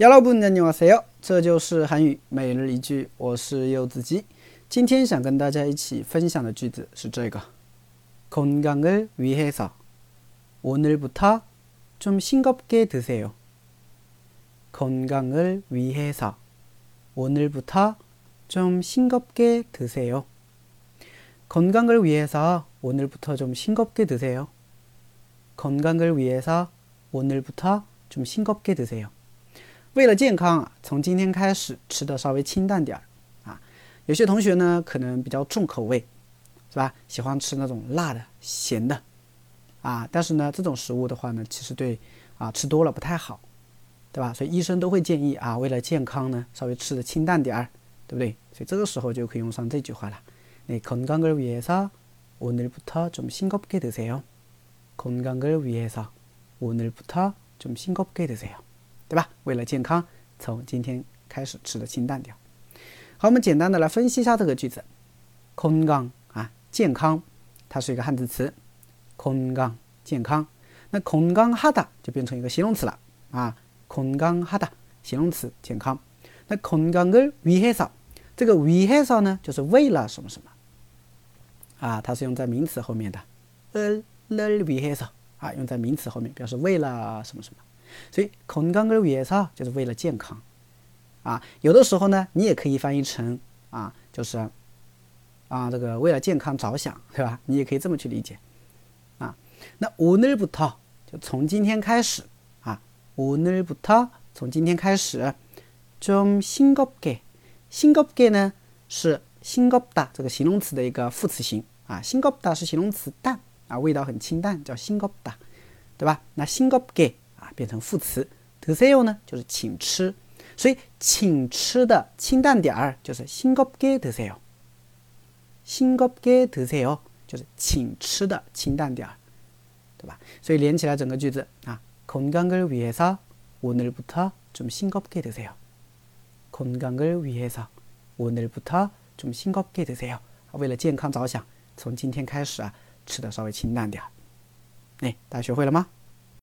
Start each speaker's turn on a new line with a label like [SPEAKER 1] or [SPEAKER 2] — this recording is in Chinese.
[SPEAKER 1] 여러분 안녕하세요. 这就是韩语每日一句我是柚子鸡今天想跟大家一起分享的句子是这个 건강을 위해서 오늘부터 좀 싱겁게 드세요. 건강을 위해서 오늘부터 좀 싱겁게 드세요. 건강을 위해서 오늘부터 좀 싱겁게 드세요. 건강을 위해서 오늘부터 좀 싱겁게 드세요. 为了健康啊，从今天开始吃的稍微清淡点儿啊。有些同学呢可能比较重口味，是吧？喜欢吃那种辣的、咸的啊。但是呢，这种食物的话呢，其实对啊吃多了不太好，对吧？所以医生都会建议啊，为了健康呢，稍微吃的清淡点儿，对不对？所以这个时候就可以用上这句话了。네건강을위해서오늘부터좀싱겁게드세요건강을위해서오늘부터좀싱겁게드세요 对吧？为了健康，从今天开始吃的清淡点。好，我们简单的来分析一下这个句子。건강啊，健康，它是一个汉字词。건강健康，那건강하다就变成一个形容词了啊。건강하다形容词，健康。那건강을위해 서， 这个위해서呢，就是为了什么什么啊？它是用在名词后面的。을를위해서啊，用在名词后面，表示为了什么什么。 所以건강을위해서就是为了健康，啊，有的时候呢，你也可以翻译成啊，就是啊，这个为了健康着想，对吧？你也可以这么去理解，啊，那오늘부터就从今天开始啊，오늘부터从今天开始，좀싱겁 게， 싱겁게呢是싱겁다这个形容词的一个副词形啊，싱겁다是形容词淡啊，味道很清淡，叫싱겁 다， 对吧？那싱겁게 变成副词드세요呢，就是请吃，所以请吃的清淡点儿就是싱겁게드세 요， 싱겁게드세 요， 就是请吃的清淡点儿，对吧？所以连起来整个句子啊，건강을위해서오늘부터좀싱겁게드세 요， 건강을위해서오늘부터좀싱겁게드세 요， 为了健康着想，从今天开始啊，吃的稍微清淡点儿。哎，大家学会了吗？